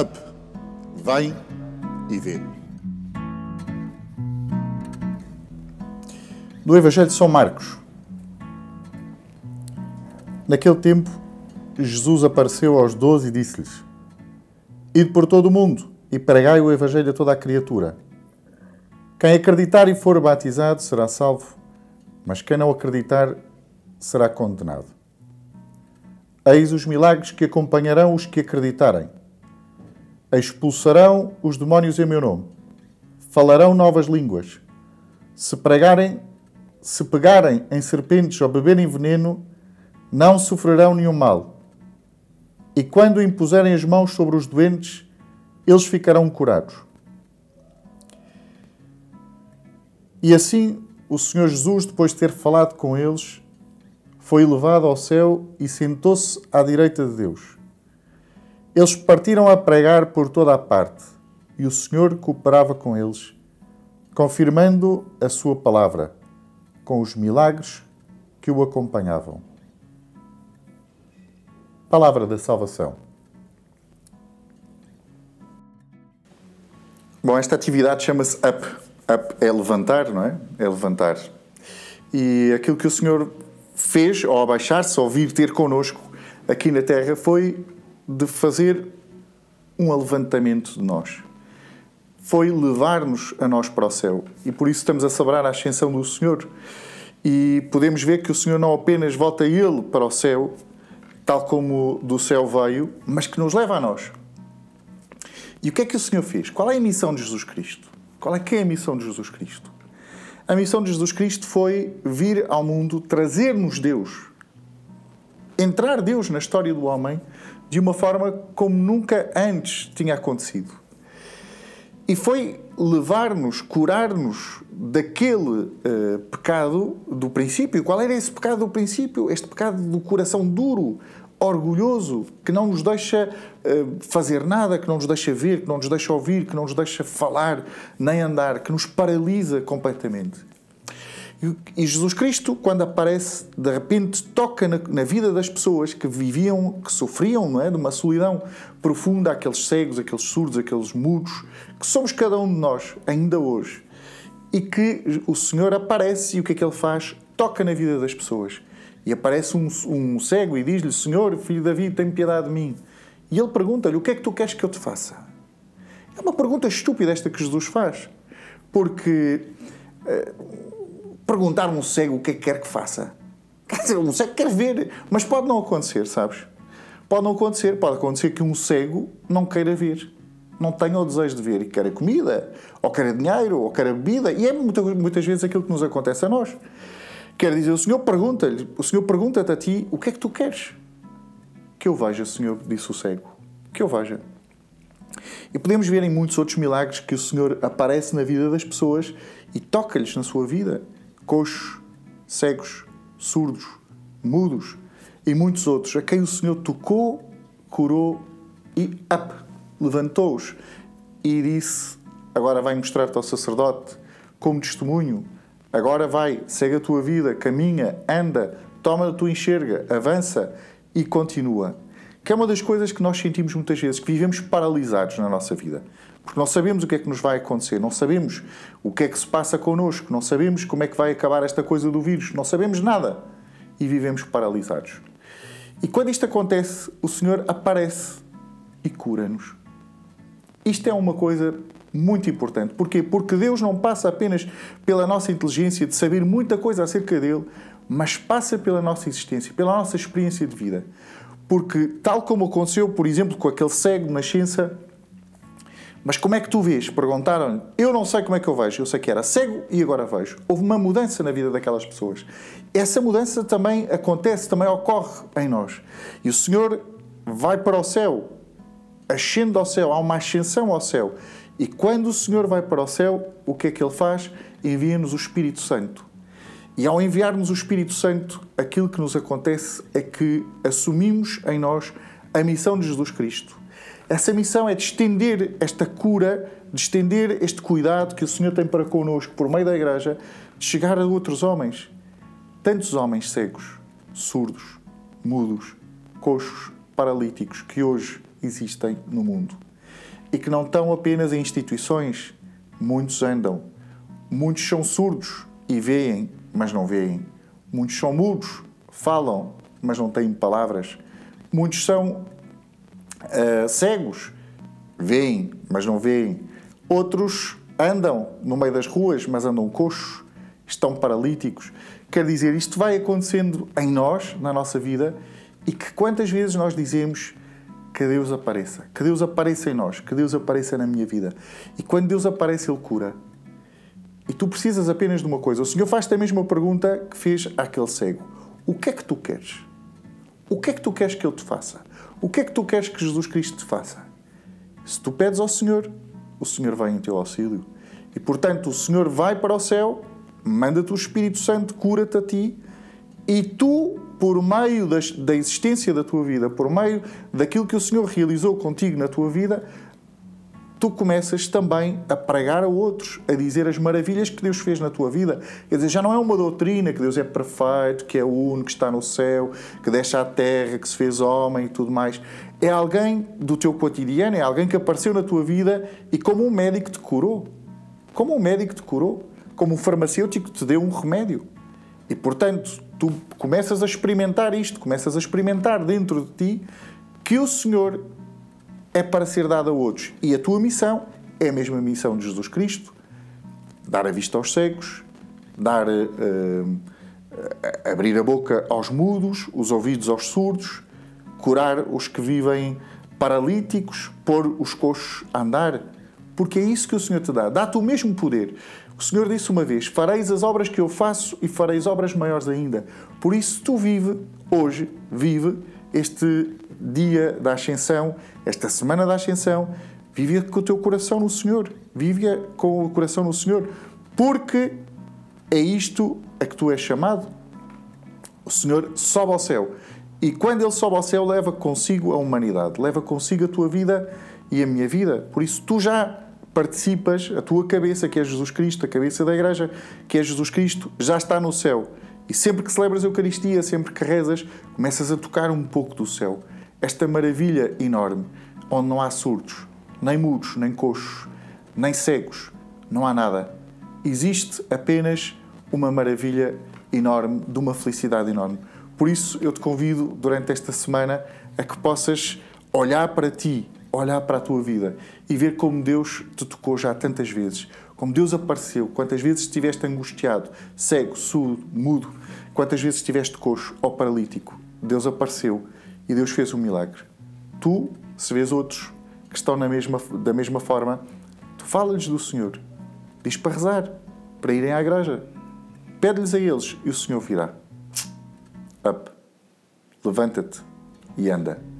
Up, vem e vê. Do Evangelho de São Marcos. Naquele tempo, Jesus apareceu aos doze e disse-lhes: Ide por todo o mundo e pregai o Evangelho a toda a criatura. Quem acreditar e for batizado será salvo, mas quem não acreditar será condenado. Eis os milagres que acompanharão os que acreditarem. Expulsarão os demónios em meu nome. Falarão novas línguas. Se pregarem, se pegarem em serpentes ou beberem veneno, não sofrerão nenhum mal. E quando impuserem as mãos sobre os doentes, eles ficarão curados. E assim o Senhor Jesus, depois de ter falado com eles, foi levado ao céu e sentou-se à direita de Deus. Eles partiram a pregar por toda a parte e o Senhor cooperava com eles, confirmando a sua palavra com os milagres que o acompanhavam. Palavra da salvação. Bom, esta atividade chama-se UP. UP é levantar, não é? É levantar. E aquilo que o Senhor fez ao abaixar-se, ao vir ter connosco aqui na Terra, foi de fazer um levantamento de nós. Foi levar-nos a nós para o céu. E por isso estamos a celebrar a ascensão do Senhor. E podemos ver que o Senhor não apenas volta Ele para o céu, tal como do céu veio, mas que nos leva a nós. E o que é que o Senhor fez? Qual é a missão de Jesus Cristo? Qual é que é a missão de Jesus Cristo? A missão de Jesus Cristo foi vir ao mundo trazer-nos Deus. Entrar Deus na história do homem de uma forma como nunca antes tinha acontecido. E foi levar-nos, curar-nos daquele uh, pecado do princípio. Qual era esse pecado do princípio? Este pecado do coração duro, orgulhoso, que não nos deixa uh, fazer nada, que não nos deixa ver, que não nos deixa ouvir, que não nos deixa falar, nem andar, que nos paralisa completamente. E Jesus Cristo, quando aparece, de repente toca na, na, vida das pessoas que viviam, que sofriam não é, de uma solidão profunda, aqueles cegos, aqueles surdos, aqueles mudos, que somos cada um de nós, ainda hoje. E que o Senhor aparece e o que é que Ele faz? Toca na vida das pessoas e aparece um, um cego e diz-lhe: Senhor, filho de Davi, tem piedade de mim. E ele pergunta-lhe: O que é que tu queres que eu te faça? É uma pergunta estúpida esta que Jesus faz. Porque eh, perguntar a um cego o que é que quer que faça. Quer dizer, um cego quer ver, mas pode não acontecer, sabes? Pode não acontecer. Pode acontecer que um cego não queira ver. Não tenha o desejo de ver e queira comida, ou queira dinheiro, ou queira bebida. E é muitas, muitas vezes aquilo que nos acontece a nós. Quer dizer, o Senhor pergunta-lhe, o Senhor pergunta-te a ti, o que é que tu queres? Que eu veja, Senhor, disse o cego. Que eu veja. E podemos ver em muitos outros milagres que o Senhor aparece na vida das pessoas e toca-lhes na sua vida. Coxos, cegos, surdos, mudos e muitos outros, a quem o Senhor tocou, curou e up, levantou-os e disse: Agora vai mostrar-te ao sacerdote como testemunho Agora vai, segue a tua vida, caminha, anda, toma a tua enxerga, avança e continua. Que é uma das coisas que nós sentimos muitas vezes, que vivemos paralisados na nossa vida. Porque não sabemos o que é que nos vai acontecer, não sabemos o que é que se passa connosco, não sabemos como é que vai acabar esta coisa do vírus, não sabemos nada. E vivemos paralisados. E quando isto acontece, o Senhor aparece e cura-nos. Isto é uma coisa muito importante. Porquê? Porque Deus não passa apenas pela nossa inteligência de saber muita coisa acerca dele, mas passa pela nossa existência, pela nossa experiência de vida. Porque, tal como aconteceu, por exemplo, com aquele cego na nascença, mas como é que tu vês? Perguntaram-lhe. Eu não sei como é que eu vejo. Eu sei que era cego e agora vejo. Houve uma mudança na vida daquelas pessoas. Essa mudança também acontece, também ocorre em nós. E o Senhor vai para o céu, ascende ao céu, há uma ascensão ao céu. E quando o Senhor vai para o céu, o que é que Ele faz? Envia-nos o Espírito Santo. E ao enviarmos o Espírito Santo, aquilo que nos acontece é que assumimos em nós a missão de Jesus Cristo. Essa missão é de estender esta cura, de estender este cuidado que o Senhor tem para connosco por meio da Igreja, de chegar a outros homens. Tantos homens cegos, surdos, mudos, coxos, paralíticos que hoje existem no mundo. e que não estão apenas em instituições. Muitos andam. Muitos são surdos e veem, mas não veem. Muitos são mudos, falam, mas não têm palavras. Muitos são uh, cegos, veem, mas não veem. Outros andam no meio das ruas, mas andam coxos, estão paralíticos. Quer dizer, isto vai acontecendo em nós, na nossa vida, e que quantas vezes nós dizemos que Deus apareça, que Deus apareça em nós, que Deus apareça na minha vida. E quando Deus aparece, Ele cura. E tu precisas apenas de uma coisa. O Senhor faz-te a mesma pergunta que fez àquele cego: O que é que tu queres? O que é que tu queres que Ele te faça? O que é que tu queres que Jesus Cristo te faça? Se tu pedes ao Senhor, o Senhor vai em teu auxílio. E portanto, o Senhor vai para o céu, manda-te o Espírito Santo, cura-te a ti, e tu, por meio da existência da tua vida, por meio daquilo que o Senhor realizou contigo na tua vida, tu começas também a pregar a outros, a dizer as maravilhas que Deus fez na tua vida. Quer dizer, já não é uma doutrina que Deus é perfeito, que é o único, que está no céu, que deixa a terra, que se fez homem e tudo mais. É alguém do teu cotidiano, é alguém que apareceu na tua vida e como um médico te curou. Como um médico te curou. Como um farmacêutico te deu um remédio. E, portanto, tu começas a experimentar isto, começas a experimentar dentro de ti que o Senhor é para ser dado a outros. E a tua missão é a mesma missão de Jesus Cristo: dar a vista aos cegos, dar, uh, abrir a boca aos mudos, os ouvidos aos surdos, curar os que vivem paralíticos, pôr os coxos a andar. Porque é isso que o Senhor te dá. Dá-te o mesmo poder. O Senhor disse uma vez: Fareis as obras que eu faço e fareis obras maiores ainda. Por isso, tu vive hoje, vive este dia da Ascensão, esta semana da Ascensão, vive com o teu coração no Senhor. Vive com o coração no Senhor. Porque é isto a que tu és chamado. O Senhor sobe ao céu. E quando Ele sobe ao céu, leva consigo a humanidade, leva consigo a tua vida e a minha vida. Por isso, tu já participas, a tua cabeça, que é Jesus Cristo, a cabeça da igreja, que é Jesus Cristo, já está no céu. E sempre que celebras a Eucaristia, sempre que rezas, começas a tocar um pouco do céu. Esta maravilha enorme, onde não há surdos, nem mudos, nem coxos, nem cegos, não há nada. Existe apenas uma maravilha enorme, de uma felicidade enorme. Por isso, eu te convido durante esta semana a que possas olhar para ti, olhar para a tua vida e ver como Deus te tocou já tantas vezes como Deus apareceu, quantas vezes estiveste angustiado, cego, surdo, mudo, quantas vezes estiveste coxo ou paralítico, Deus apareceu e Deus fez um milagre. Tu, se vês outros que estão na mesma, da mesma forma, tu fala-lhes do Senhor. Diz para rezar, para irem à igreja. Pede-lhes a eles e o Senhor virá. Up. Levanta-te e anda.